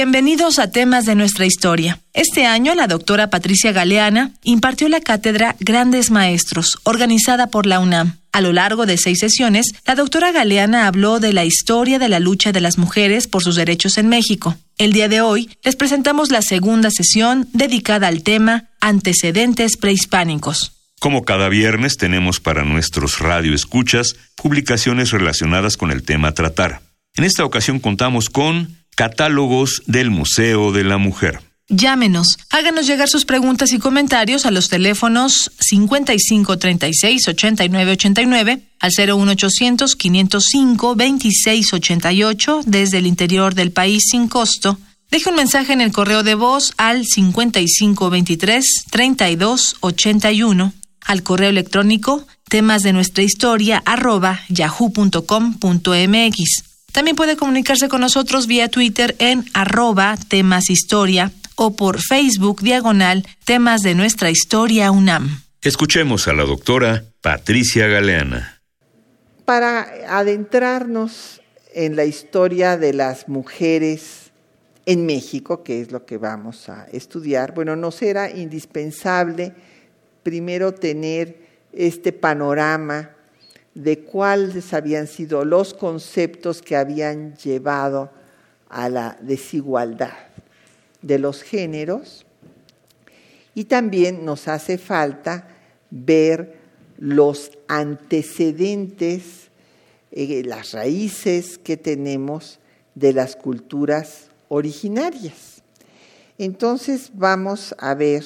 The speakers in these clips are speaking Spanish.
Bienvenidos a temas de nuestra historia. Este año la doctora Patricia Galeana impartió la cátedra Grandes Maestros, organizada por la UNAM. A lo largo de seis sesiones, la doctora Galeana habló de la historia de la lucha de las mujeres por sus derechos en México. El día de hoy les presentamos la segunda sesión dedicada al tema Antecedentes prehispánicos. Como cada viernes tenemos para nuestros radioescuchas publicaciones relacionadas con el tema a tratar. En esta ocasión contamos con Catálogos del Museo de la Mujer. Llámenos, háganos llegar sus preguntas y comentarios a los teléfonos 5536-8989 al 01800 505 2688 desde el interior del país sin costo. Deje un mensaje en el correo de voz al 5523 3281 al correo electrónico temas de nuestra historia arroba yahoo.com.mx. También puede comunicarse con nosotros vía Twitter en arroba temas historia o por Facebook diagonal temas de nuestra historia UNAM. Escuchemos a la doctora Patricia Galeana. Para adentrarnos en la historia de las mujeres en México, que es lo que vamos a estudiar, bueno, nos era indispensable primero tener este panorama de cuáles habían sido los conceptos que habían llevado a la desigualdad de los géneros y también nos hace falta ver los antecedentes, eh, las raíces que tenemos de las culturas originarias. Entonces vamos a ver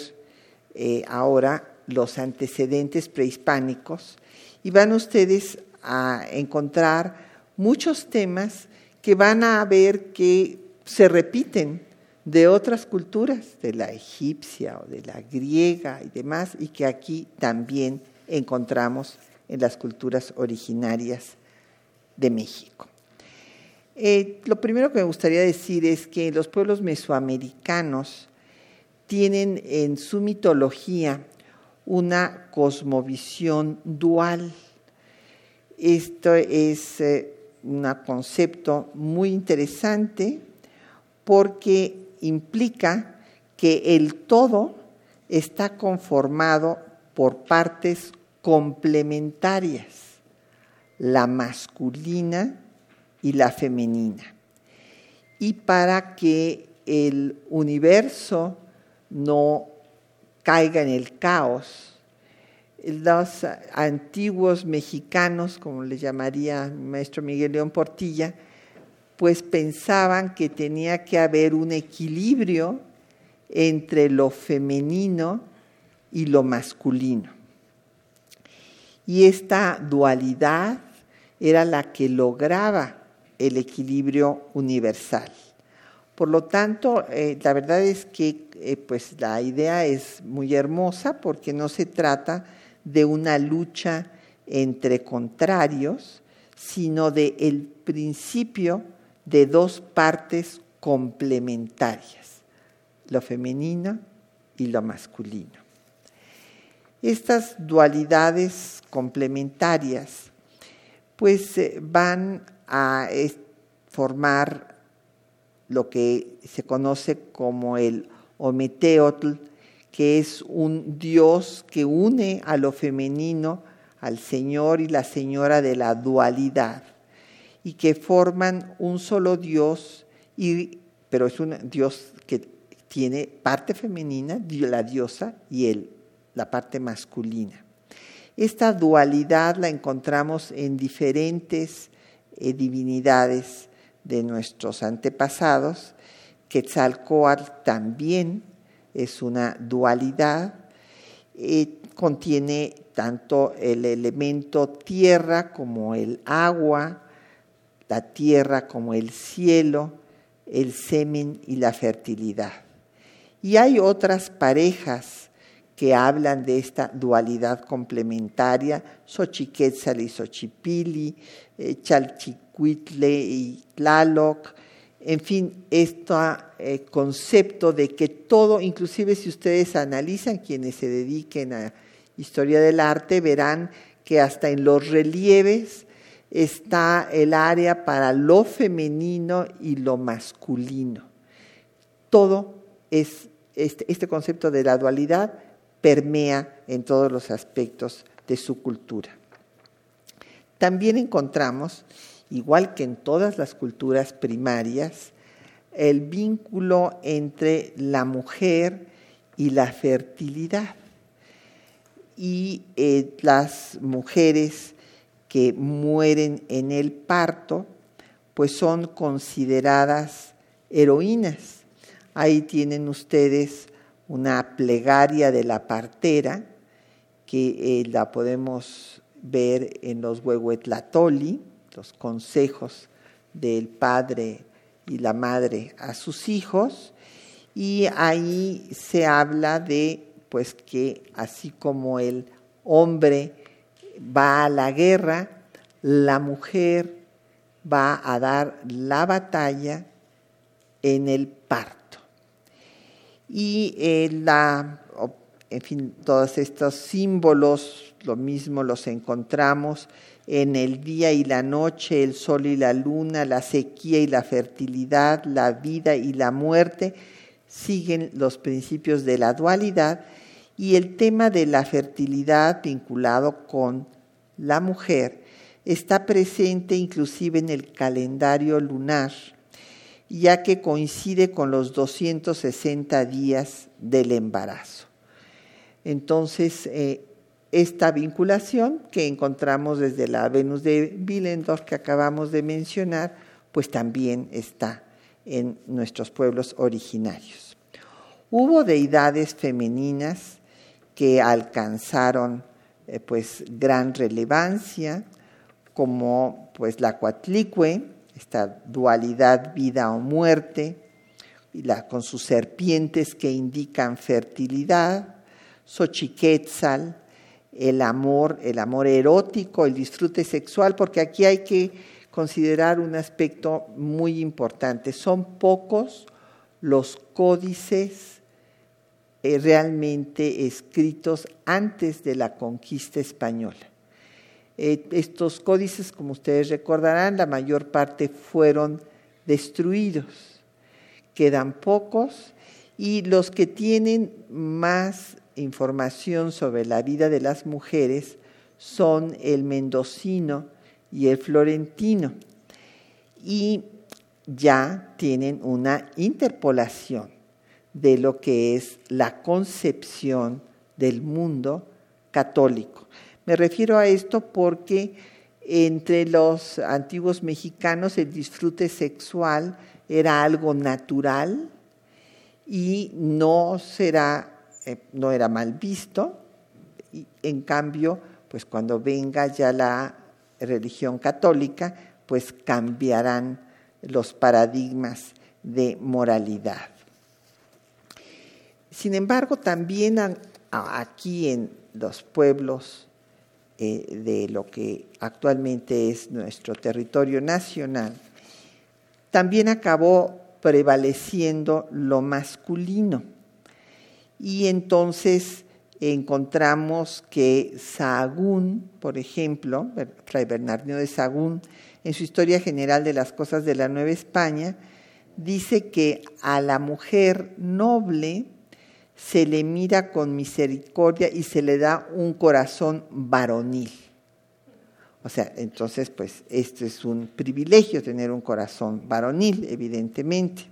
eh, ahora los antecedentes prehispánicos y van ustedes a encontrar muchos temas que van a ver que se repiten de otras culturas, de la egipcia o de la griega y demás, y que aquí también encontramos en las culturas originarias de México. Eh, lo primero que me gustaría decir es que los pueblos mesoamericanos tienen en su mitología una cosmovisión dual. Esto es eh, un concepto muy interesante porque implica que el todo está conformado por partes complementarias, la masculina y la femenina. Y para que el universo no caiga en el caos. Los antiguos mexicanos, como le llamaría maestro Miguel León Portilla, pues pensaban que tenía que haber un equilibrio entre lo femenino y lo masculino. Y esta dualidad era la que lograba el equilibrio universal. Por lo tanto, eh, la verdad es que eh, pues la idea es muy hermosa porque no se trata de una lucha entre contrarios, sino de el principio de dos partes complementarias, lo femenino y lo masculino. Estas dualidades complementarias pues eh, van a formar lo que se conoce como el Ometeotl, que es un dios que une a lo femenino, al Señor y la Señora de la dualidad, y que forman un solo dios, pero es un dios que tiene parte femenina, la diosa, y él, la parte masculina. Esta dualidad la encontramos en diferentes eh, divinidades de nuestros antepasados. Quetzalcoatl también es una dualidad, eh, contiene tanto el elemento tierra como el agua, la tierra como el cielo, el semen y la fertilidad. Y hay otras parejas que hablan de esta dualidad complementaria, Xochiquetzal y Xochipili, eh, Chalchicuitle y Tlaloc, en fin, este concepto de que todo, inclusive si ustedes analizan quienes se dediquen a historia del arte, verán que hasta en los relieves está el área para lo femenino y lo masculino. Todo es este, este concepto de la dualidad permea en todos los aspectos de su cultura. También encontramos, igual que en todas las culturas primarias, el vínculo entre la mujer y la fertilidad. Y eh, las mujeres que mueren en el parto, pues son consideradas heroínas. Ahí tienen ustedes una plegaria de la partera, que eh, la podemos ver en los Huehuetlatoli, los consejos del padre y la madre a sus hijos, y ahí se habla de pues que así como el hombre va a la guerra, la mujer va a dar la batalla en el parto. Y eh, la, en fin, todos estos símbolos, lo mismo los encontramos en el día y la noche, el sol y la luna, la sequía y la fertilidad, la vida y la muerte, siguen los principios de la dualidad y el tema de la fertilidad vinculado con la mujer está presente inclusive en el calendario lunar ya que coincide con los 260 días del embarazo. Entonces, eh, esta vinculación que encontramos desde la Venus de Willendorf que acabamos de mencionar, pues también está en nuestros pueblos originarios. Hubo deidades femeninas que alcanzaron eh, pues gran relevancia, como pues la Coatlicue, esta dualidad vida o muerte, y la, con sus serpientes que indican fertilidad, Xochiquetzal, el amor, el amor erótico, el disfrute sexual, porque aquí hay que considerar un aspecto muy importante. Son pocos los códices eh, realmente escritos antes de la conquista española. Eh, estos códices, como ustedes recordarán, la mayor parte fueron destruidos. Quedan pocos y los que tienen más información sobre la vida de las mujeres son el mendocino y el florentino. Y ya tienen una interpolación de lo que es la concepción del mundo católico. Me refiero a esto porque entre los antiguos mexicanos el disfrute sexual era algo natural y no será eh, no era mal visto y en cambio pues cuando venga ya la religión católica pues cambiarán los paradigmas de moralidad. Sin embargo, también aquí en los pueblos eh, de lo que actualmente es nuestro territorio nacional, también acabó prevaleciendo lo masculino. Y entonces encontramos que Sahagún, por ejemplo, Fray Bernardino de Sahagún, en su Historia General de las Cosas de la Nueva España, dice que a la mujer noble se le mira con misericordia y se le da un corazón varonil. O sea, entonces, pues, esto es un privilegio tener un corazón varonil, evidentemente.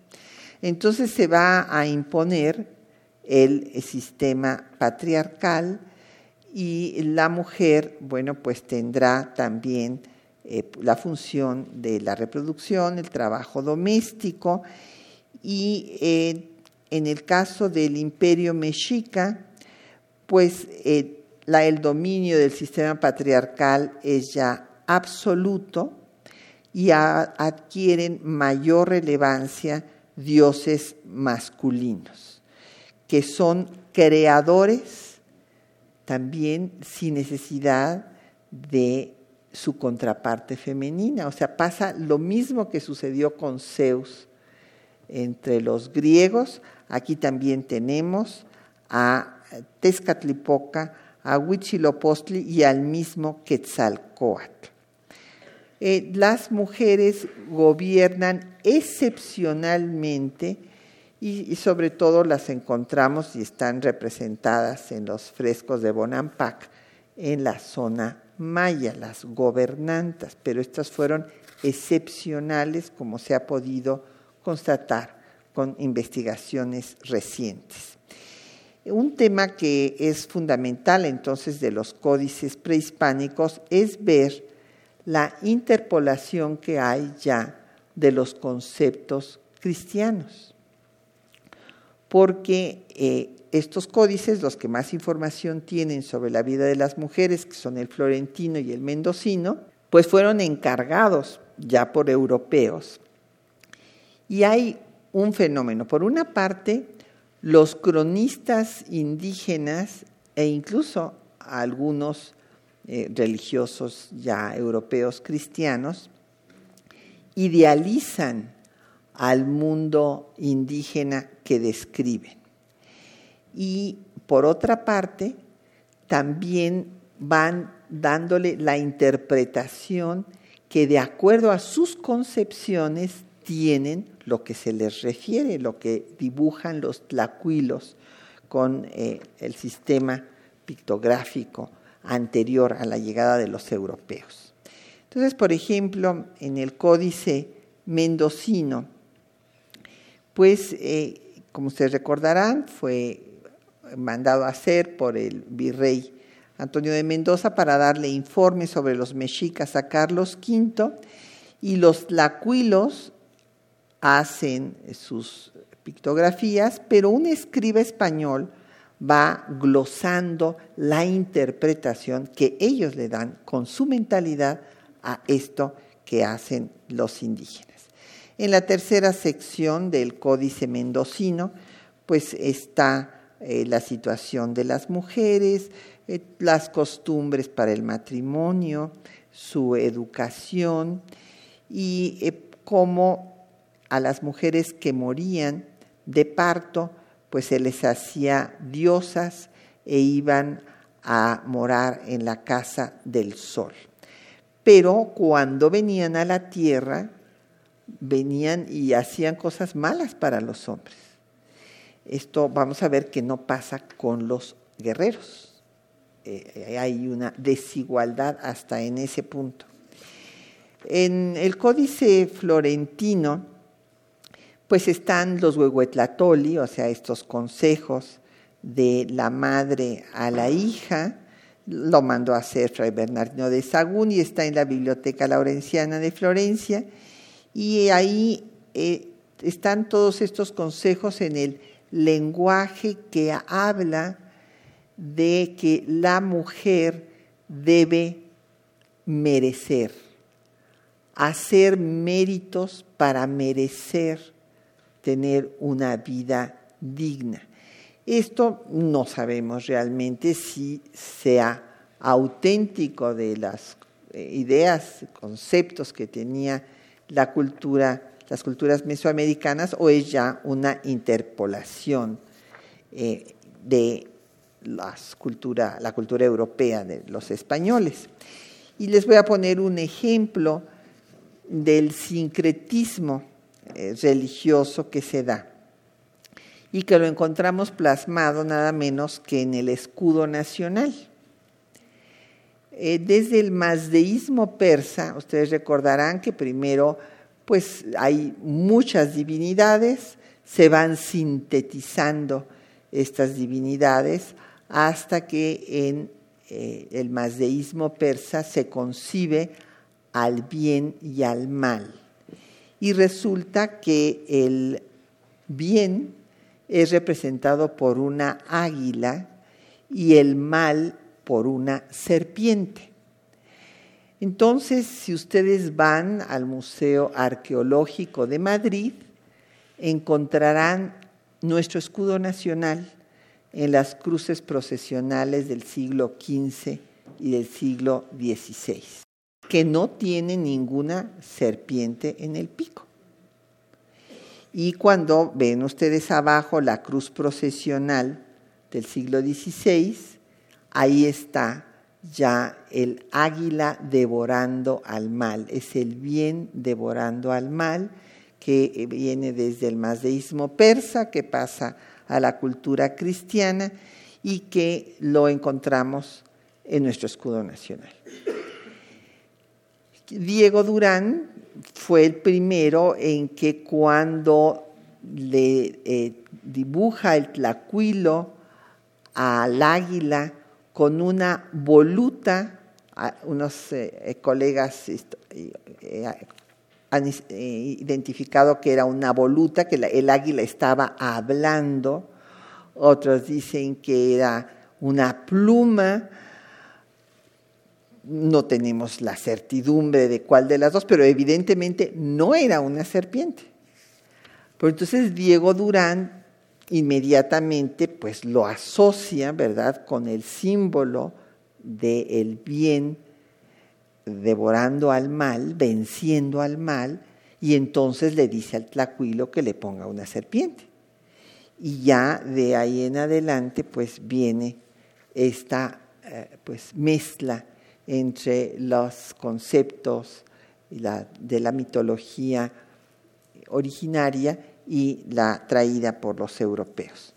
Entonces se va a imponer el sistema patriarcal y la mujer, bueno, pues tendrá también eh, la función de la reproducción, el trabajo doméstico y eh, en el caso del imperio mexica, pues eh, el dominio del sistema patriarcal es ya absoluto y adquieren mayor relevancia dioses masculinos, que son creadores también sin necesidad de su contraparte femenina. O sea, pasa lo mismo que sucedió con Zeus entre los griegos. Aquí también tenemos a Tezcatlipoca, a Huitzilopochtli y al mismo Quetzalcoatl. Eh, las mujeres gobiernan excepcionalmente y, sobre todo las encontramos y están representadas en los frescos de Bonampak en la zona maya, las gobernantas, pero estas fueron excepcionales como se ha podido constatar con investigaciones recientes. Un tema que es fundamental entonces de los códices prehispánicos es ver la interpolación que hay ya de los conceptos cristianos. Porque eh, estos códices, los que más información tienen sobre la vida de las mujeres, que son el florentino y el mendocino, pues fueron encargados ya por europeos. Y hay un fenómeno. Por una parte, los cronistas indígenas e incluso algunos eh, religiosos ya europeos cristianos idealizan al mundo indígena que describen. Y por otra parte, también van dándole la interpretación que de acuerdo a sus concepciones tienen lo que se les refiere, lo que dibujan los tlacuilos con eh, el sistema pictográfico anterior a la llegada de los europeos. Entonces, por ejemplo, en el códice mendocino, pues, eh, como ustedes recordarán, fue mandado a hacer por el virrey Antonio de Mendoza para darle informes sobre los mexicas a Carlos V y los tlacuilos hacen sus pictografías, pero un escriba español va glosando la interpretación que ellos le dan con su mentalidad a esto que hacen los indígenas. En la tercera sección del Códice Mendocino, pues está eh, la situación de las mujeres, eh, las costumbres para el matrimonio, su educación y eh, cómo a las mujeres que morían de parto, pues se les hacía diosas e iban a morar en la casa del sol. Pero cuando venían a la tierra, venían y hacían cosas malas para los hombres. Esto vamos a ver que no pasa con los guerreros. Eh, hay una desigualdad hasta en ese punto. En el códice florentino, pues están los huehuetlatoli, o sea, estos consejos de la madre a la hija, lo mandó a hacer Fray Bernardino de Sagún y está en la Biblioteca Laurenciana de Florencia, y ahí eh, están todos estos consejos en el lenguaje que habla de que la mujer debe merecer, hacer méritos para merecer tener una vida digna. Esto no sabemos realmente si sea auténtico de las eh, ideas, conceptos que tenía la cultura, las culturas mesoamericanas, o es ya una interpolación eh, de las cultura, la cultura europea de los españoles. Y les voy a poner un ejemplo del sincretismo eh, religioso que se da y que lo encontramos plasmado nada menos que en el escudo nacional. Eh, desde el mazdeísmo persa, ustedes recordarán que primero pues hay muchas divinidades, se van sintetizando estas divinidades hasta que en eh, el mazdeísmo persa se concibe al bien y al mal. Y resulta que el bien es representado por una águila y el mal por una serpiente. Entonces, si ustedes van al Museo Arqueológico de Madrid, encontrarán nuestro escudo nacional en las cruces procesionales del siglo XV y del siglo XVI, que no tiene ninguna serpiente en el pico. Y cuando ven ustedes abajo la cruz procesional del siglo XVI, ahí está ya el águila devorando al mal, es el bien devorando al mal que viene desde el mazdeísmo persa, que pasa a la cultura cristiana y que lo encontramos en nuestro escudo nacional. Diego Durán fue el primero en que cuando le eh, dibuja el tlacuilo al águila con una voluta, unos eh, colegas eh, han identificado que era una voluta, que el águila estaba hablando, otros dicen que era una pluma, no tenemos la certidumbre de cuál de las dos, pero evidentemente no era una serpiente. Entonces Diego Durán inmediatamente pues lo asocia, ¿verdad?, con el símbolo del bien devorando al mal, venciendo al mal, y entonces le dice al tlacuilo que le ponga una serpiente. Y ya de ahí en adelante pues viene esta eh, pues mezcla entre los conceptos de la mitología originaria y la traída por los europeos.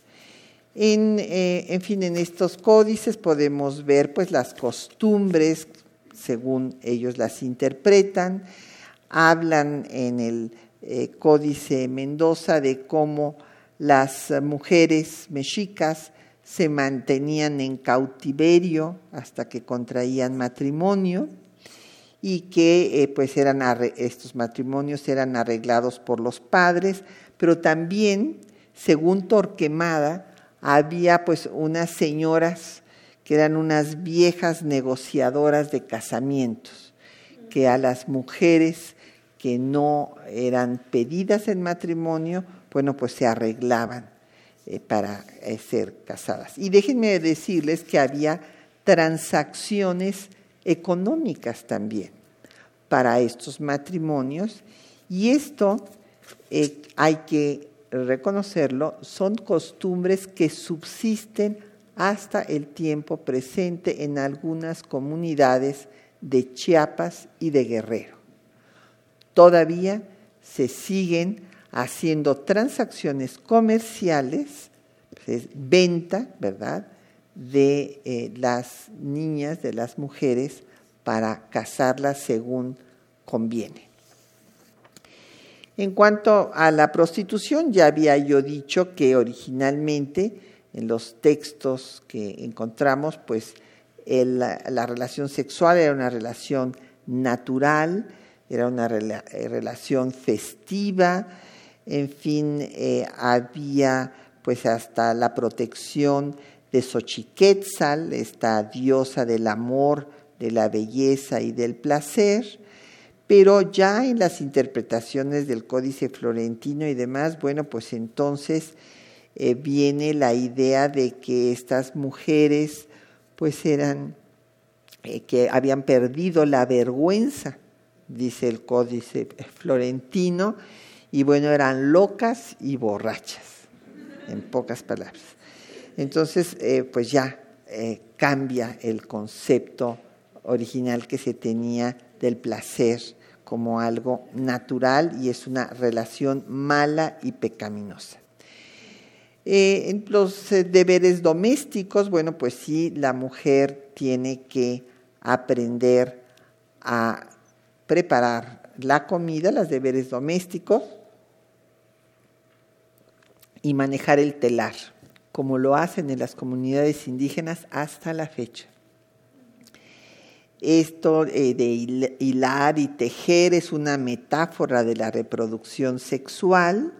En, eh, en, fin, en estos códices podemos ver pues las costumbres según ellos las interpretan. Hablan en el eh, Códice Mendoza de cómo las mujeres mexicas se mantenían en cautiverio hasta que contraían matrimonio y que eh, pues eran estos matrimonios eran arreglados por los padres, pero también, según Torquemada, había pues unas señoras que eran unas viejas negociadoras de casamientos, que a las mujeres que no eran pedidas en matrimonio, bueno, pues se arreglaban eh, para eh, ser casadas. Y déjenme decirles que había transacciones económicas también para estos matrimonios y esto eh, hay que reconocerlo, son costumbres que subsisten hasta el tiempo presente en algunas comunidades de Chiapas y de Guerrero. Todavía se siguen haciendo transacciones comerciales, pues, venta, ¿verdad?, de eh, las niñas, de las mujeres, para casarlas según conviene. En cuanto a la prostitución, ya había yo dicho que originalmente en los textos que encontramos, pues la relación sexual era una relación natural, era una eh, relación festiva, en fin, eh, había pues hasta la protección de Xochiquetzal, esta diosa del amor, de la belleza y del placer, pero ya en las interpretaciones del Códice Florentino y demás, bueno, pues entonces eh, viene la idea de que estas mujeres pues eran eh, que habían perdido la vergüenza, dice el códice florentino, y bueno, eran locas y borrachas, en pocas palabras. Entonces, eh, pues ya cambia el concepto original que se tenía del placer como algo natural y es una relación mala y pecaminosa. Eh, en los deberes domésticos, bueno, pues sí, la mujer tiene que aprender a preparar la comida, los deberes domésticos, y manejar el telar, como lo hacen en las comunidades indígenas hasta la fecha. Esto eh, de hilar y tejer es una metáfora de la reproducción sexual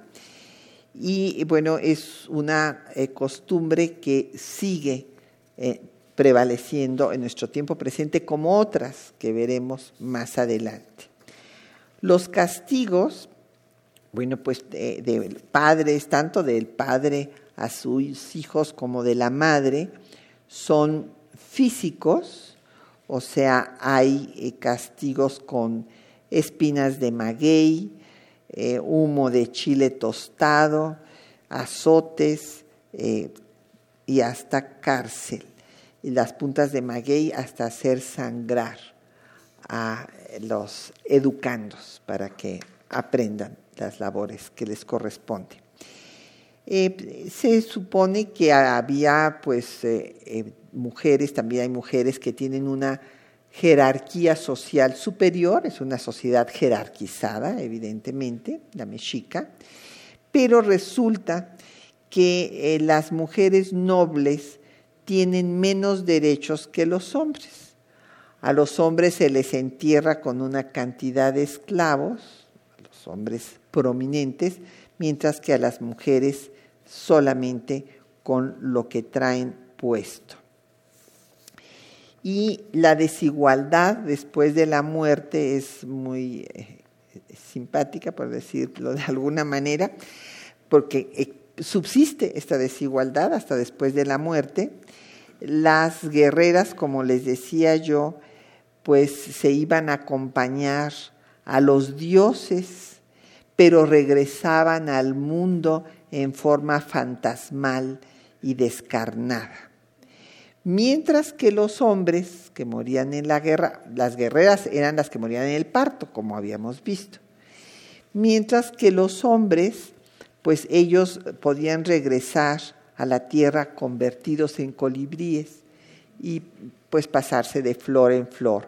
y bueno, es una eh, costumbre que sigue eh, prevaleciendo en nuestro tiempo presente como otras que veremos más adelante. Los castigos bueno, pues de, padres, tanto del padre a sus hijos como de la madre, son físicos, o sea, hay eh, castigos con espinas de maguey, eh, humo de chile tostado, azotes eh, y hasta cárcel. Y las puntas de maguey hasta hacer sangrar a los educandos para que aprendan las labores que les corresponde. Eh, se supone que había pues mujeres, también hay mujeres que tienen una jerarquía social superior, es una sociedad jerarquizada, evidentemente, la mexica, pero resulta que las mujeres nobles tienen menos derechos que los hombres. A los hombres se les entierra con una cantidad de esclavos, a los hombres prominentes, mientras que a las mujeres solamente con lo que traen puesto. Y la desigualdad después de la muerte es muy eh, simpática, por decirlo de alguna manera, porque eh, subsiste esta desigualdad hasta después de la muerte. Las guerreras, como les decía yo, pues se iban a acompañar a los dioses pero regresaban al mundo en forma fantasmal y descarnada. Mientras que los hombres que morían en la guerra, las guerreras eran las que morían en el parto, como habíamos visto. Mientras que los hombres, pues ellos podían regresar a la tierra convertidos en colibríes y pues pasarse de flor en flor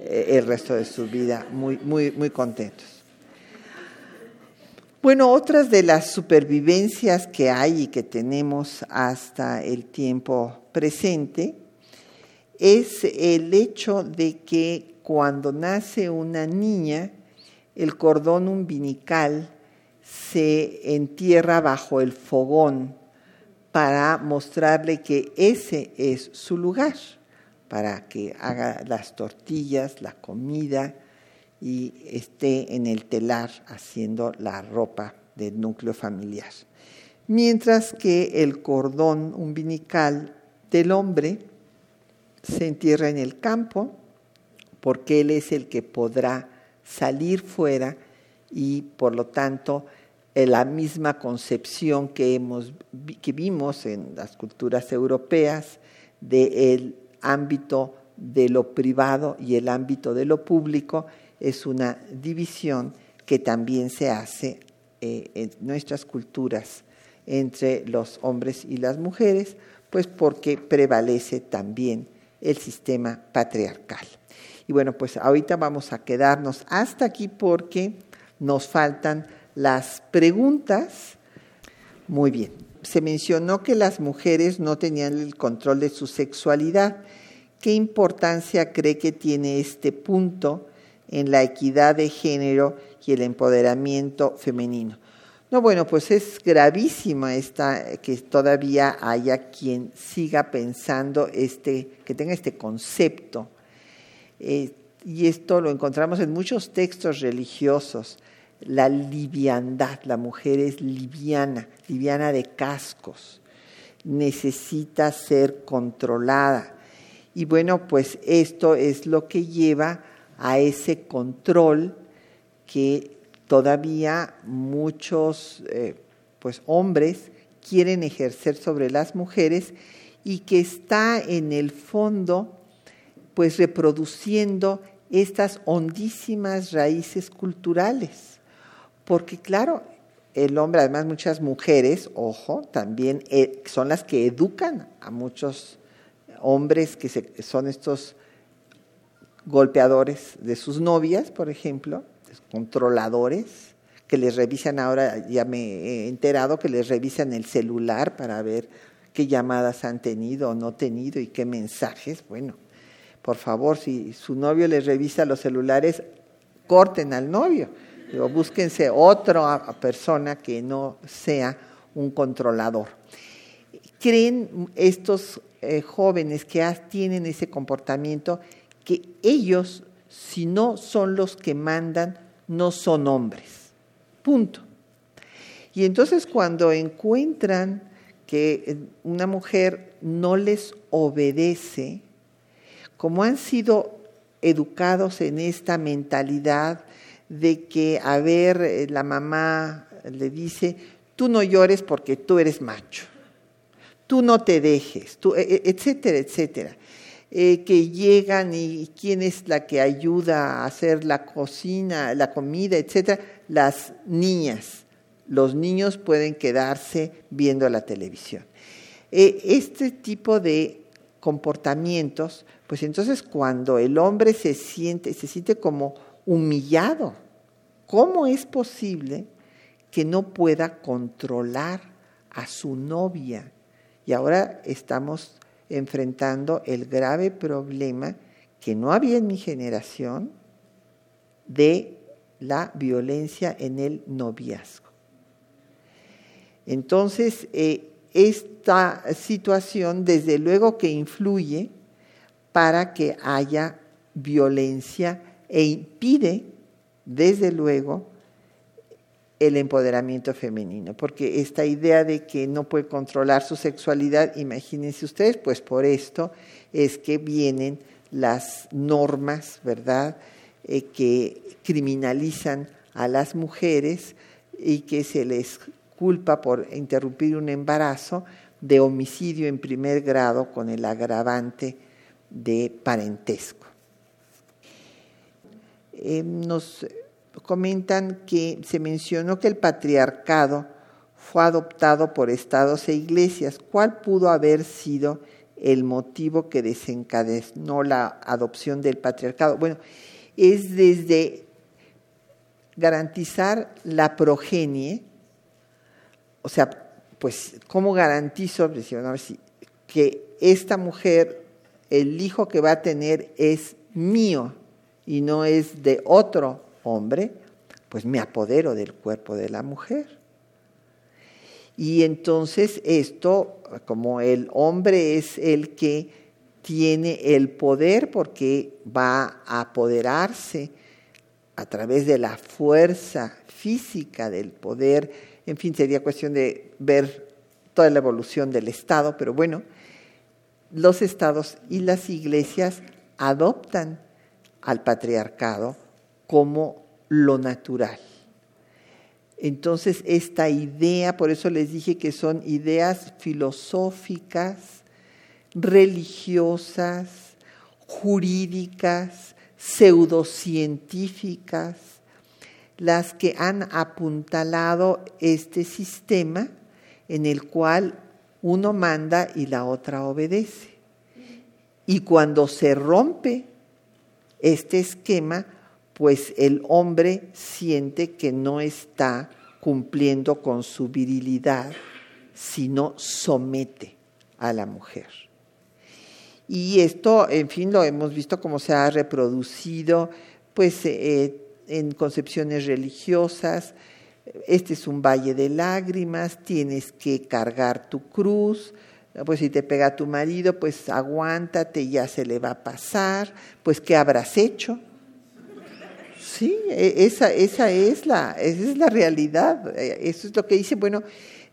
eh, el resto de su vida muy, muy, muy contentos. Bueno, otras de las supervivencias que hay y que tenemos hasta el tiempo presente es el hecho de que cuando nace una niña, el cordón umbilical se entierra bajo el fogón para mostrarle que ese es su lugar, para que haga las tortillas, la comida, y esté en el telar haciendo la ropa del núcleo familiar. Mientras que el cordón umbilical del hombre se entierra en el campo porque él es el que podrá salir fuera y por lo tanto la misma concepción que, hemos, que vimos en las culturas europeas del ámbito de lo privado y el ámbito de lo público es una división que también se hace eh, en nuestras culturas entre los hombres y las mujeres, pues porque prevalece también el sistema patriarcal. Y bueno, pues ahorita vamos a quedarnos hasta aquí porque nos faltan las preguntas. Muy bien, se mencionó que las mujeres no tenían el control de su sexualidad. ¿Qué importancia cree que tiene este punto en la equidad de género y el empoderamiento femenino. No, bueno, pues es gravísima esta que todavía haya quien siga pensando este, que tenga este concepto. Eh, y esto lo encontramos en muchos textos religiosos. La liviandad, la mujer es liviana, liviana de cascos, necesita ser controlada Y bueno, pues esto es lo que lleva a ese control que todavía muchos eh, pues hombres quieren ejercer sobre las mujeres y que está en el fondo pues reproduciendo estas hondísimas raíces culturales. Porque claro, el hombre, además muchas mujeres, ojo, también eh, son las que educan a muchos hombres que son estos golpeadores de sus novias, por ejemplo, controladores, que les revisan ahora, ya me he enterado, que les revisan el celular para ver qué llamadas han tenido o no tenido y qué mensajes. Bueno, por favor, si su novio les revisa los celulares, corten al novio. o búsquense otra persona que no sea un controlador. ¿Creen estos eh, jóvenes que tienen ese comportamiento que ellos, si no son los que mandan, no son hombres? Punto. Y entonces cuando encuentran que eh, una mujer no les obedece, como han sido educados en esta mentalidad de que, a ver, eh, la mamá le dice, tú no llores porque tú eres macho, tú no te dejes, tú, e, e, etcétera, etcétera. Eh, que llegan y quién es la que ayuda a hacer la cocina, la comida, etcétera, las niñas. Los niños pueden quedarse viendo la televisión. Eh, este tipo de comportamientos pues entonces cuando el hombre se siente, se siente como humillado, ¿cómo es posible que no pueda controlar a su novia? Y ahora estamos enfrentando el grave problema que no había en mi generación de la violencia en el noviazgo. Entonces, eh, esta situación desde luego que influye para que haya violencia e impide, desde luego, el empoderamiento femenino, porque esta idea de que no puede controlar su sexualidad, imagínense ustedes, pues por esto es que vienen las normas, ¿verdad?, eh, que criminalizan a las mujeres y que se les culpa por interrumpir un embarazo de homicidio en primer grado con el agravante de parentesco. Eh, nos comentan que se mencionó que el patriarcado fue adoptado por estados e iglesias. ¿Cuál pudo haber sido el motivo que desencadenó la adopción del patriarcado? Bueno, es desde garantizar la progenie, o sea, pues, ¿cómo garantizo que esta mujer el hijo que va a tener es mío y no es de otro hombre, pues me apodero del cuerpo de la mujer. Y entonces esto, como el hombre es el que tiene el poder porque va a apoderarse a través de la fuerza física del poder, en fin, sería cuestión de ver toda la evolución del Estado, pero bueno, los estados y las iglesias adoptan al patriarcado como lo natural. Entonces, esta idea, por eso les dije que son ideas filosóficas, religiosas, jurídicas, pseudocientíficas, las que han apuntalado este sistema en el cual uno manda y la otra obedece. Y cuando se rompe este esquema, pues el hombre siente que no está cumpliendo con su virilidad, sino somete a la mujer. Y esto, en fin, lo hemos visto como se ha reproducido pues eh, en concepciones religiosas, este es un valle de lágrimas, tienes que cargar tu cruz, pues si te pega tu marido, pues aguántate, ya se le va a pasar, pues ¿qué habrás hecho? Sí, e, esa, esa, es la, esa es la realidad, e, eso es lo que dice, bueno,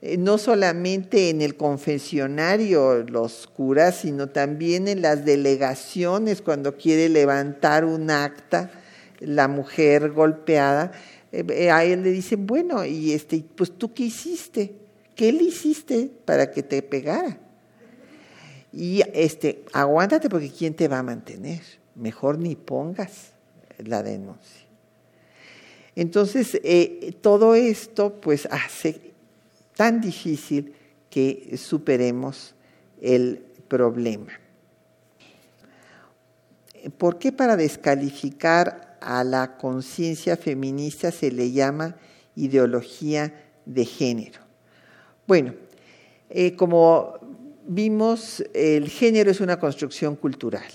eh, no solamente en el confesionario los curas, sino también en las delegaciones cuando quiere levantar un acta la mujer golpeada, eh, eh, a él le dicen, bueno, y este, pues tú qué hiciste, qué le hiciste para que te pegara. Y este, aguántate porque quién te va a mantener. Mejor ni pongas la denuncia. Entonces, eh, todo esto pues hace tan difícil que superemos el problema. ¿Por qué para descalificar a la conciencia feminista se le llama ideología de género? Bueno, eh, como vimos, el género es una construcción cultural.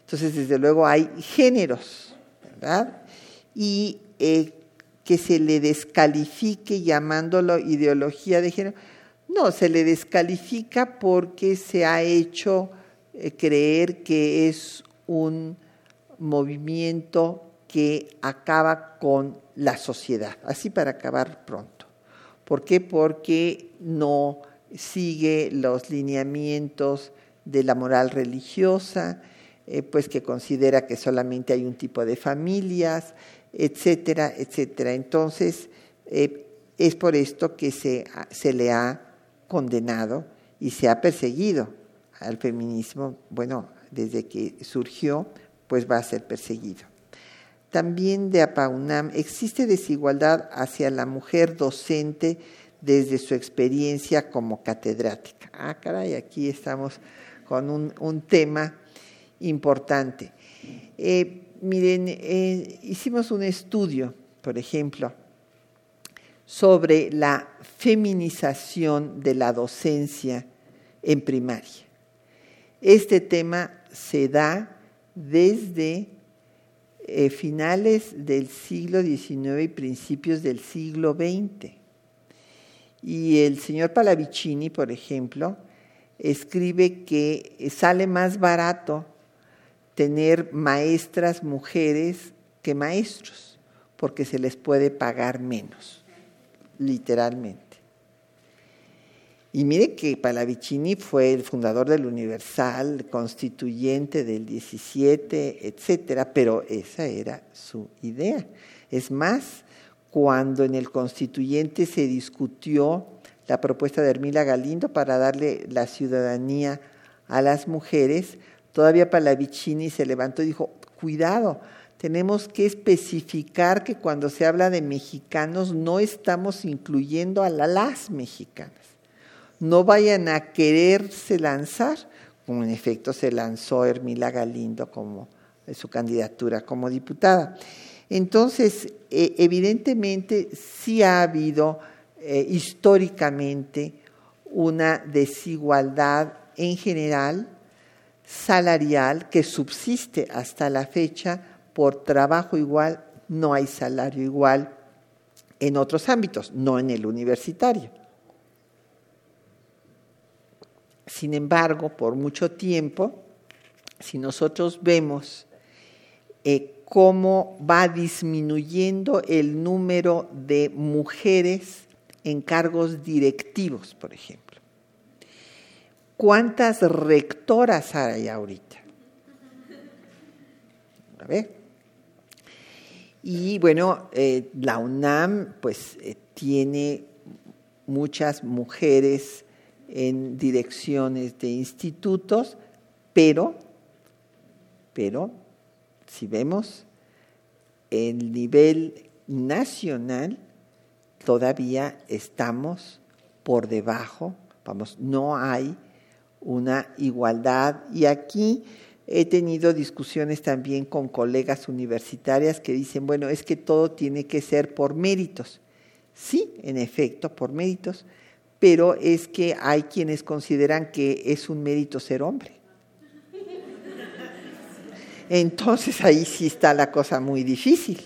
Entonces, desde luego hay géneros, ¿verdad? Y eh, que se le descalifique llamándolo ideología de género. No, se le descalifica porque se ha hecho eh, creer que es un movimiento que acaba con la sociedad, así para acabar pronto. ¿Por qué? Porque no sigue los lineamientos de la moral religiosa, eh, pues que considera que solamente hay un tipo de familias, etcétera, etcétera. Entonces, eh, es por esto que se, se le ha condenado y se ha perseguido al feminismo, bueno, desde que surgió, pues va a ser perseguido. También de APAUNAM existe desigualdad hacia la mujer docente desde su experiencia como catedrática. Ah, caray, aquí estamos con un, tema importante. Eh, miren, eh, hicimos un estudio, por ejemplo, sobre la feminización de la docencia en primaria. Este tema se da desde eh, finales del siglo XIX y principios del siglo XX. Y el señor Palavicini, por ejemplo, escribe que sale más barato tener maestras mujeres que maestros, porque se les puede pagar menos, literalmente. Y mire que Palavicini fue el fundador del Universal, constituyente del 17, etcétera, pero esa era su idea. Es más, cuando en el constituyente se discutió la propuesta de Hermila Galindo para darle la ciudadanía a las mujeres, todavía Palavicini se levantó y dijo, cuidado, tenemos que especificar que cuando se habla de mexicanos no estamos incluyendo a las mexicanas no vayan a quererse lanzar, como en efecto se lanzó Hermila Galindo como su candidatura como diputada. Entonces, e, evidentemente sí ha habido eh, históricamente una desigualdad en general salarial que subsiste hasta la fecha por trabajo igual, no hay salario igual en otros ámbitos, no en el universitario. Sin embargo, por mucho tiempo, si nosotros vemos eh, cómo va disminuyendo el número de mujeres en cargos directivos, por ejemplo. ¿Cuántas rectoras hay ahorita? A ver. Y bueno, eh, la UNAM pues eh, tiene muchas mujeres en direcciones de institutos, pero, pero, si vemos el nivel nacional, todavía estamos por debajo, vamos, no hay una igualdad. Y aquí he tenido discusiones también con colegas universitarias que dicen, bueno, es que todo tiene que ser por méritos. Sí, en efecto, por méritos, pero es que hay quienes consideran que es un mérito ser hombre. Entonces ahí sí está la cosa muy difícil.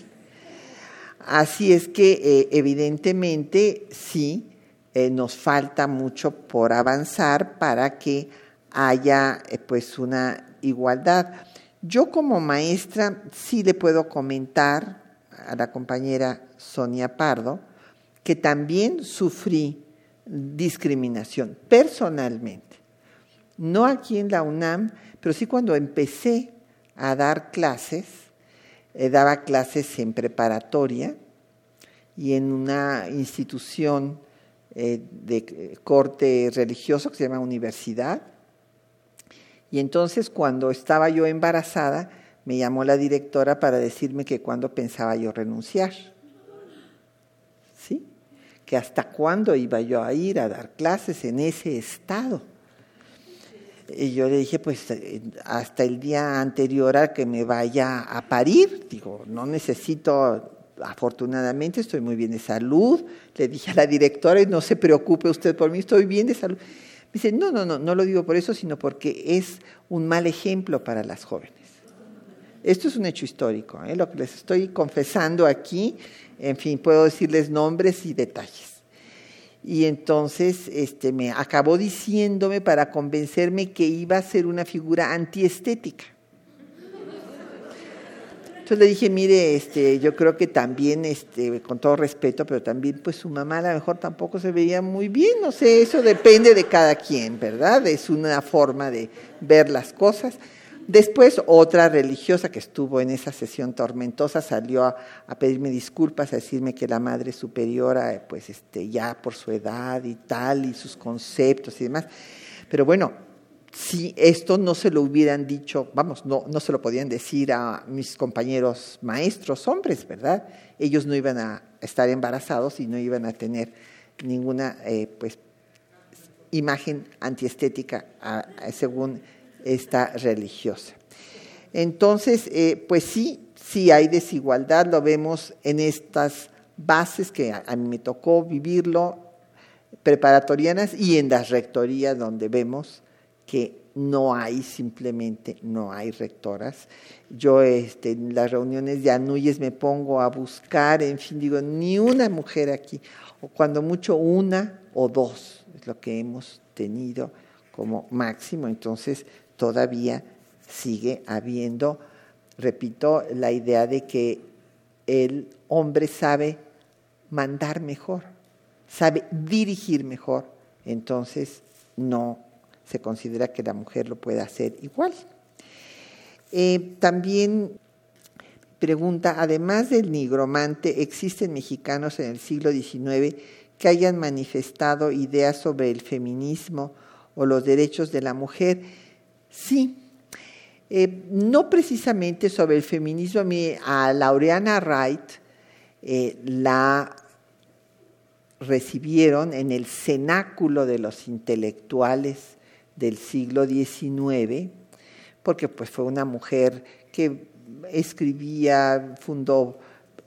Así es que eh, evidentemente sí eh, nos falta mucho por avanzar para que haya eh, pues una igualdad. Yo como maestra sí le puedo comentar a la compañera Sonia Pardo que también sufrí discriminación, personalmente. No aquí en la UNAM, pero sí cuando empecé a dar clases, eh, daba clases en preparatoria y en una institución eh, de corte religioso que se llama universidad. Y entonces cuando estaba yo embarazada, me llamó la directora para decirme que cuándo pensaba yo renunciar. ¿Sí? Que hasta cuándo iba yo a ir a dar clases en ese estado. Y yo le dije, pues eh, hasta el día anterior a que me vaya a parir, digo, no necesito, afortunadamente estoy muy bien de salud. Le dije a la directora, no se preocupe usted por mí, estoy bien de salud. Me dice, no, no, no, no lo digo por eso, sino porque es un mal ejemplo para las jóvenes. Esto es un hecho histórico, ¿eh? lo que les estoy confesando aquí, en fin, puedo decirles nombres y detalles. Y entonces este, me acabó diciéndome para convencerme que iba a ser una figura antiestética. Entonces le dije, mire, este, yo creo que también, este, con todo respeto, pero también pues su mamá a lo mejor tampoco se veía muy bien, no sé, eso depende de cada quien, ¿verdad? Es una forma de ver las cosas. Después otra religiosa que estuvo en esa sesión tormentosa salió a, pedirme disculpas, a decirme que la madre superiora, pues este, ya por su edad y tal, y sus conceptos y demás. Pero bueno, si esto no se lo hubieran dicho, vamos, no, no se lo podían decir a mis compañeros maestros hombres, ¿verdad? Ellos no iban a estar embarazados y no iban a tener ninguna eh, pues, imagen antiestética según esta religiosa. Entonces, eh, pues sí, sí hay desigualdad, lo vemos en estas bases que a, mí me tocó vivirlo, preparatorianas y en las rectorías donde vemos que no hay, simplemente no hay rectoras. Yo este, en las reuniones de Anuyes me pongo a buscar, en fin, digo, ni una mujer aquí, o cuando mucho una o dos, es lo que hemos tenido como máximo. Entonces, todavía sigue habiendo, repito, la idea de que el hombre sabe mandar mejor, sabe dirigir mejor, entonces no se considera que la mujer lo pueda hacer igual. Eh, también pregunta, además del nigromante, ¿existen mexicanos en el siglo XIX que hayan manifestado ideas sobre el feminismo o los derechos de la mujer? Sí, eh, no precisamente sobre el feminismo, a Laureana Wright eh, la recibieron en el cenáculo de los intelectuales del siglo XIX, porque pues fue una mujer que escribía, fundó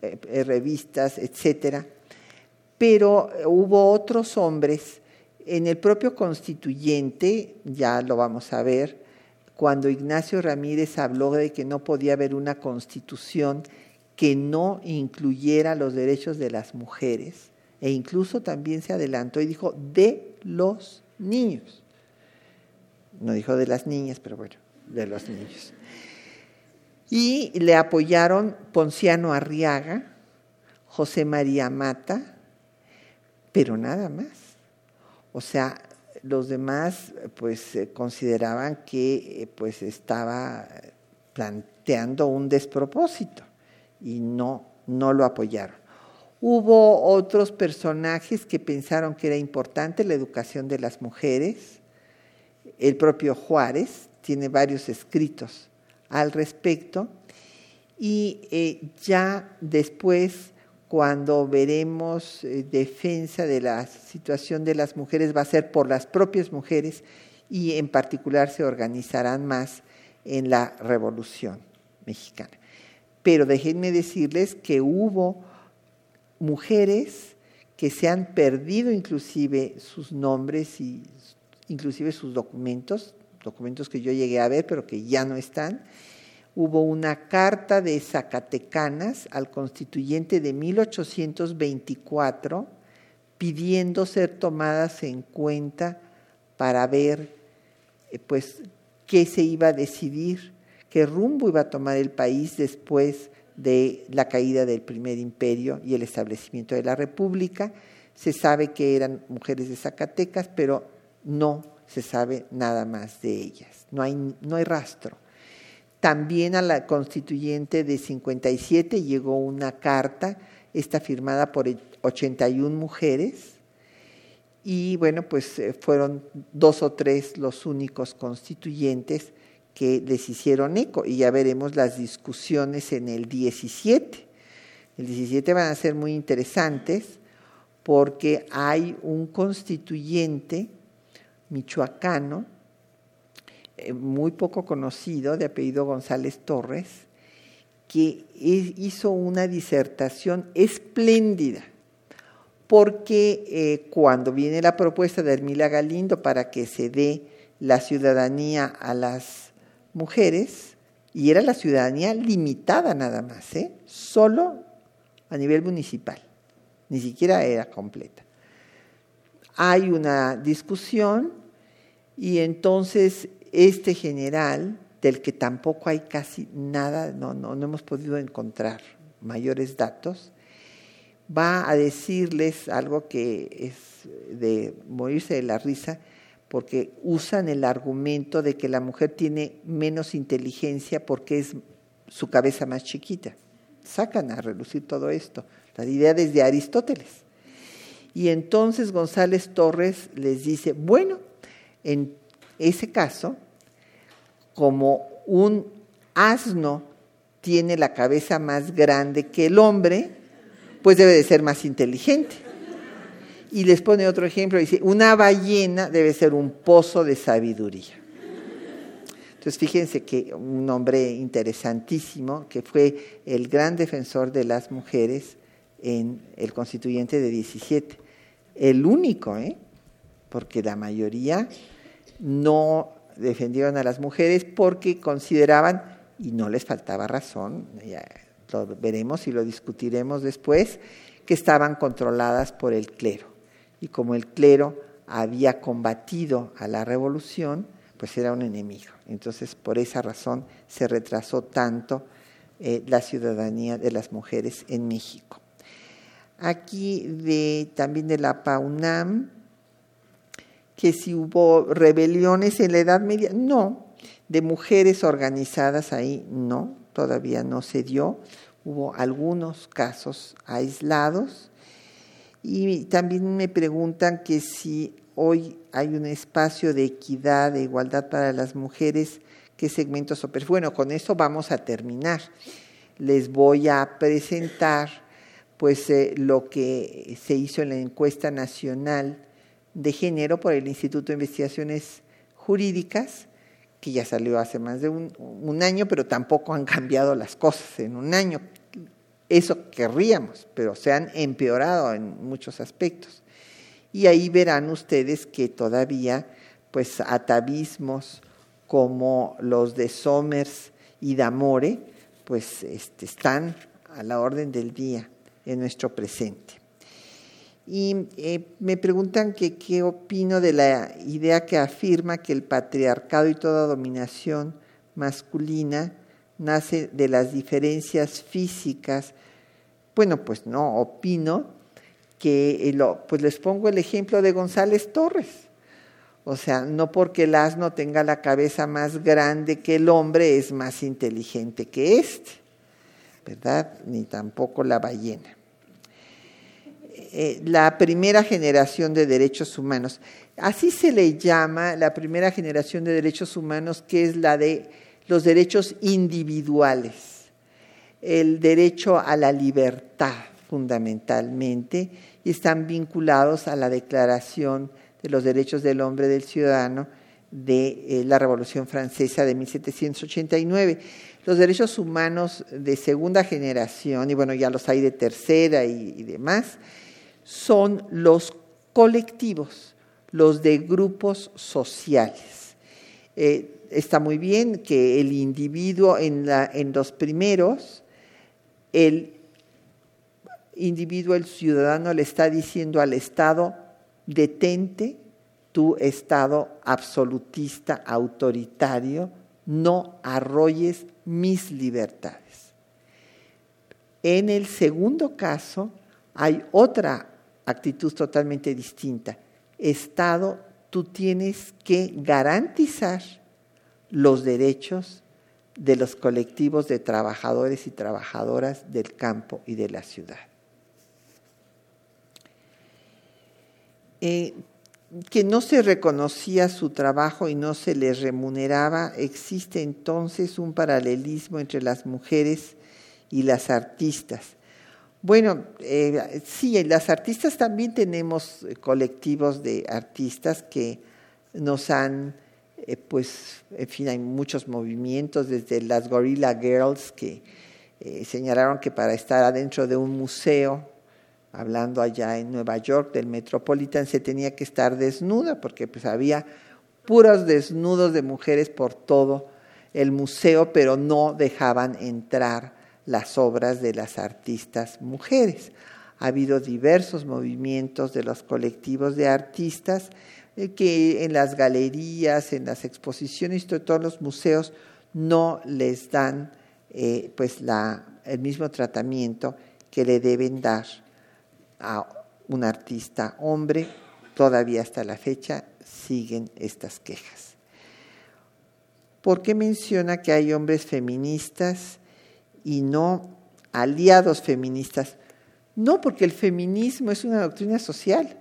eh, revistas, etcétera, pero hubo otros hombres en el propio constituyente, ya lo vamos a ver, cuando Ignacio Ramírez habló de que no podía haber una constitución que no incluyera los derechos de las mujeres, e incluso también se adelantó y dijo de los niños. No dijo de las niñas, pero bueno, de los niños. Y le apoyaron Ponciano Arriaga, José María Mata, pero nada más. O sea, los demás pues eh, consideraban que eh, pues estaba planteando un despropósito y no, no lo apoyaron. Hubo otros personajes que pensaron que era importante la educación de las mujeres. El propio Juárez tiene varios escritos al respecto. Y eh, ya después cuando veremos eh, defensa de la situación de las mujeres va a ser por las propias mujeres y en particular se organizarán más en la Revolución Mexicana. Pero déjenme decirles que hubo mujeres que se han perdido inclusive sus nombres y inclusive sus documentos, documentos que yo llegué a ver pero que ya no están, hubo una carta de Zacatecanas al constituyente de 1824 pidiendo ser tomadas en cuenta para ver eh, pues qué se iba a decidir, qué rumbo iba a tomar el país después de la caída del primer imperio y el establecimiento de la república, Se sabe que eran mujeres de Zacatecas, pero no se sabe nada más de ellas. No hay, no hay rastro. También a la constituyente de 57 llegó una carta, esta firmada por 81 mujeres, y bueno, pues eh, fueron dos o tres los únicos constituyentes que les hicieron eco, y ya veremos las discusiones en el 17. El 17 van a ser muy interesantes porque hay un constituyente michoacano eh, muy poco conocido, de apellido González Torres, que hizo una disertación espléndida, porque eh, cuando viene la propuesta de Hermila Galindo para que se dé la ciudadanía a las mujeres, y era la ciudadanía limitada nada más, ¿eh? solo a nivel municipal, ni siquiera era completa. Hay una discusión y entonces este general, del que tampoco hay casi nada, no, no, no hemos podido encontrar mayores datos, va a decirles algo que es de morirse de la risa, porque usan el argumento de que la mujer tiene menos inteligencia porque es su cabeza más chiquita. Sacan a relucir todo esto, la idea desde Aristóteles. Y entonces González Torres les dice, bueno, en ese caso, como un asno tiene la cabeza más grande que el hombre, pues debe de ser más inteligente. Y les pone otro ejemplo, dice, una ballena debe ser un pozo de sabiduría. Entonces fíjense que un hombre interesantísimo, que fue el gran defensor de las mujeres en el constituyente de 17. El único, ¿eh? porque la mayoría no defendieron a las mujeres porque consideraban, y no les faltaba razón, ya lo veremos y lo discutiremos después, que estaban controladas por el clero. Y como el clero había combatido a la revolución, pues era un enemigo. Entonces, por esa razón se retrasó tanto eh, la ciudadanía de las mujeres en México. Aquí de, también de la PAUNAM, que si hubo rebeliones en la Edad Media, no, de mujeres organizadas ahí, no, todavía no se dio. Hubo algunos casos aislados. Y también me preguntan que si hoy hay un espacio de equidad, de igualdad para las mujeres, ¿qué segmentos operan? Bueno, con esto vamos a terminar. Les voy a presentar pues eh, lo que se hizo en la encuesta nacional de género por el Instituto de Investigaciones Jurídicas, que ya salió hace más de un, año, pero tampoco han cambiado las cosas en un año. Eso querríamos, pero se han empeorado en muchos aspectos. Y ahí verán ustedes que todavía, pues, atavismos como los de Somers y Damore, pues, este, están a la orden del día en nuestro presente. Y eh, me preguntan que qué opino de la idea que afirma que el patriarcado y toda dominación masculina nace de las diferencias físicas. Bueno, pues no, opino que, eh, pues les pongo el ejemplo de González Torres. O sea, no porque el asno tenga la cabeza más grande que el hombre es más inteligente que este, ¿verdad? Ni tampoco la ballena. Eh, la primera generación de derechos humanos. Así se le llama la primera generación de derechos humanos, que es la de los derechos individuales, el derecho a la libertad fundamentalmente, y están vinculados a la Declaración de los Derechos del Hombre y del Ciudadano de eh, la Revolución Francesa de 1789. Los derechos humanos de segunda generación, y bueno, ya los hay de tercera y demás, son los colectivos, los de grupos sociales. Eh, está muy bien que el individuo en, en los primeros, el individuo, el ciudadano le está diciendo al Estado, detente, tu Estado absolutista, autoritario, no arrolles mis libertades. En el segundo caso, hay otra actitud totalmente distinta. Estado, tú tienes que garantizar los derechos de los colectivos de trabajadores y trabajadoras del campo y de la ciudad. Eh, que no se reconocía su trabajo y no se les remuneraba, existe entonces un paralelismo entre las mujeres y las artistas. Bueno, eh, sí, las artistas también tenemos colectivos de artistas que nos han, eh, pues, en fin, hay muchos movimientos, desde las Gorilla Girls que eh, señalaron que para estar adentro de un museo hablando allá en Nueva York del Metropolitan, se tenía que estar desnuda porque pues había puros desnudos de mujeres por todo el museo, pero no dejaban entrar las obras de las artistas mujeres. Ha habido diversos movimientos de los colectivos de artistas eh, que en las galerías, en las exposiciones, en todos los museos no les dan eh, pues la, el mismo tratamiento que le deben dar a un artista hombre, todavía hasta la fecha siguen estas quejas. ¿Por qué menciona que hay hombres feministas y no aliados feministas? No, porque el feminismo es una doctrina social.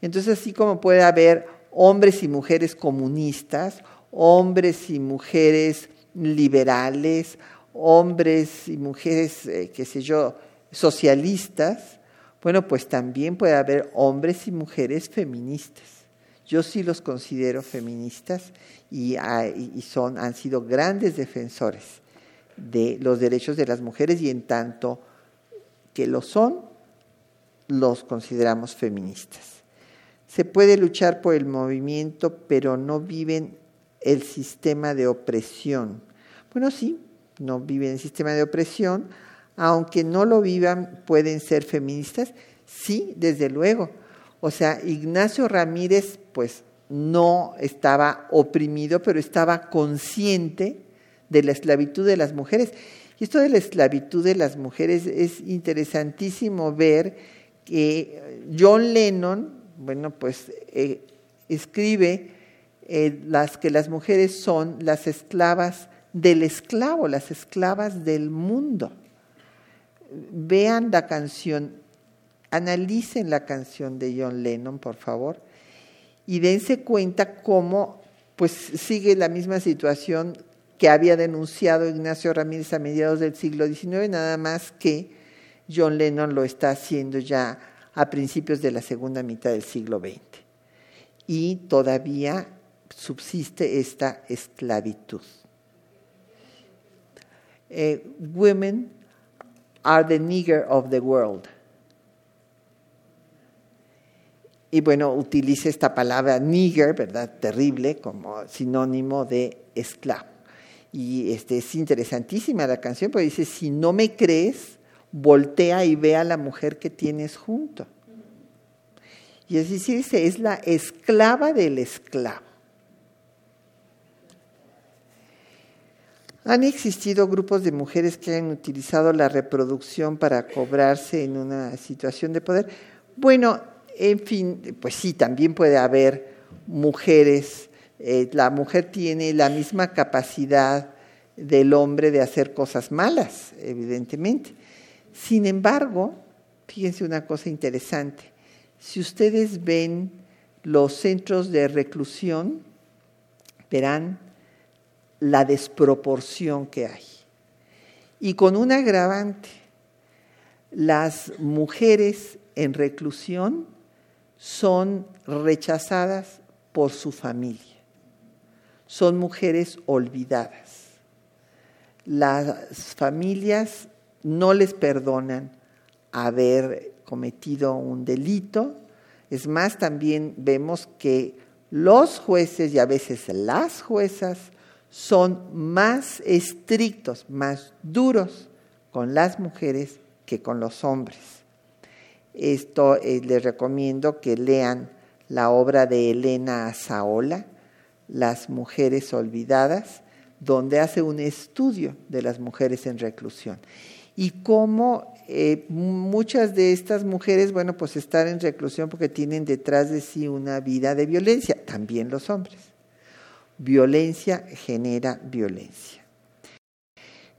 Entonces, así como puede haber hombres y mujeres comunistas, hombres y mujeres liberales, hombres y mujeres, eh, qué sé yo, socialistas, bueno, pues también puede haber hombres y mujeres feministas. Yo sí los considero feministas y, son, han sido grandes defensores de los derechos de las mujeres y en tanto que lo son, los consideramos feministas. Se puede luchar por el movimiento, pero no viven el sistema de opresión. Bueno, sí, no viven el sistema de opresión, aunque no lo vivan, pueden ser feministas. Sí, desde luego. O sea, Ignacio Ramírez, pues no estaba oprimido, pero estaba consciente de la esclavitud de las mujeres. Y esto de la esclavitud de las mujeres es interesantísimo ver que John Lennon, bueno, pues eh, escribe eh, las que las mujeres son las esclavas del esclavo, las esclavas del mundo vean la canción, analicen la canción de John Lennon, por favor, y dense cuenta cómo pues sigue la misma situación que había denunciado Ignacio Ramírez a mediados del siglo XIX, nada más que John Lennon lo está haciendo ya a principios de la segunda mitad del siglo XX. Y todavía subsiste esta esclavitud. Eh, women are the nigger of the world. Y bueno, utiliza esta palabra nigger, ¿verdad? Terrible, como sinónimo de esclavo. Y este, es interesantísima la canción, porque dice, si no me crees, voltea y ve a la mujer que tienes junto. Y es decir, dice, es la esclava del esclavo. Han existido grupos de mujeres que han utilizado la reproducción para cobrarse en una situación de poder. Bueno, en fin, pues sí, también puede haber mujeres. Eh, la mujer tiene la misma capacidad del hombre de hacer cosas malas, evidentemente. Sin embargo, fíjense una cosa interesante. Si ustedes ven los centros de reclusión, verán la desproporción que hay. Y con un agravante, las mujeres en reclusión son rechazadas por su familia, son mujeres olvidadas. Las familias no les perdonan haber cometido un delito. Es más, también vemos que los jueces y a veces las juezas son más estrictos, más duros con las mujeres que con los hombres. Esto eh, les recomiendo que lean la obra de Elena Azaola, Las mujeres olvidadas, donde hace un estudio de las mujeres en reclusión y cómo eh, muchas de estas mujeres, bueno, pues están en reclusión porque tienen detrás de sí una vida de violencia, también los hombres. Violencia genera violencia.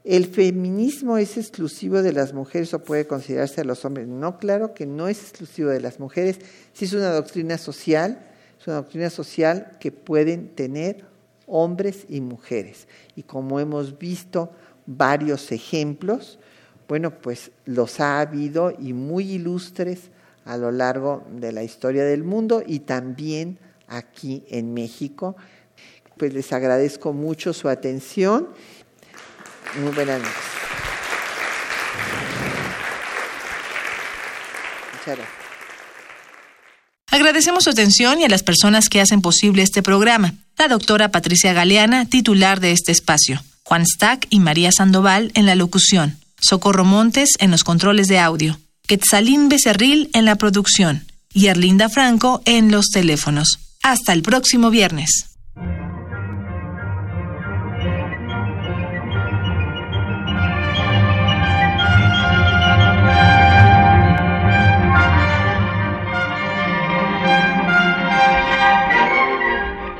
¿El feminismo es exclusivo de las mujeres o puede considerarse a los hombres? No, claro que no es exclusivo de las mujeres. Sí es una doctrina social, una doctrina social que pueden tener hombres y mujeres. Y como hemos visto varios ejemplos, bueno, pues los ha habido y muy ilustres a lo largo de la historia del mundo y también aquí en México. Pues les agradezco mucho su atención. Muy buenas noches. Muchas gracias. Agradecemos su atención y a las personas que hacen posible este programa. La doctora Patricia Galeana, titular de este espacio. Juan Stack y María Sandoval en la locución. Socorro Montes en los controles de audio, Quetzalín Becerril en la producción y Erlinda Franco en los teléfonos. Hasta el próximo viernes.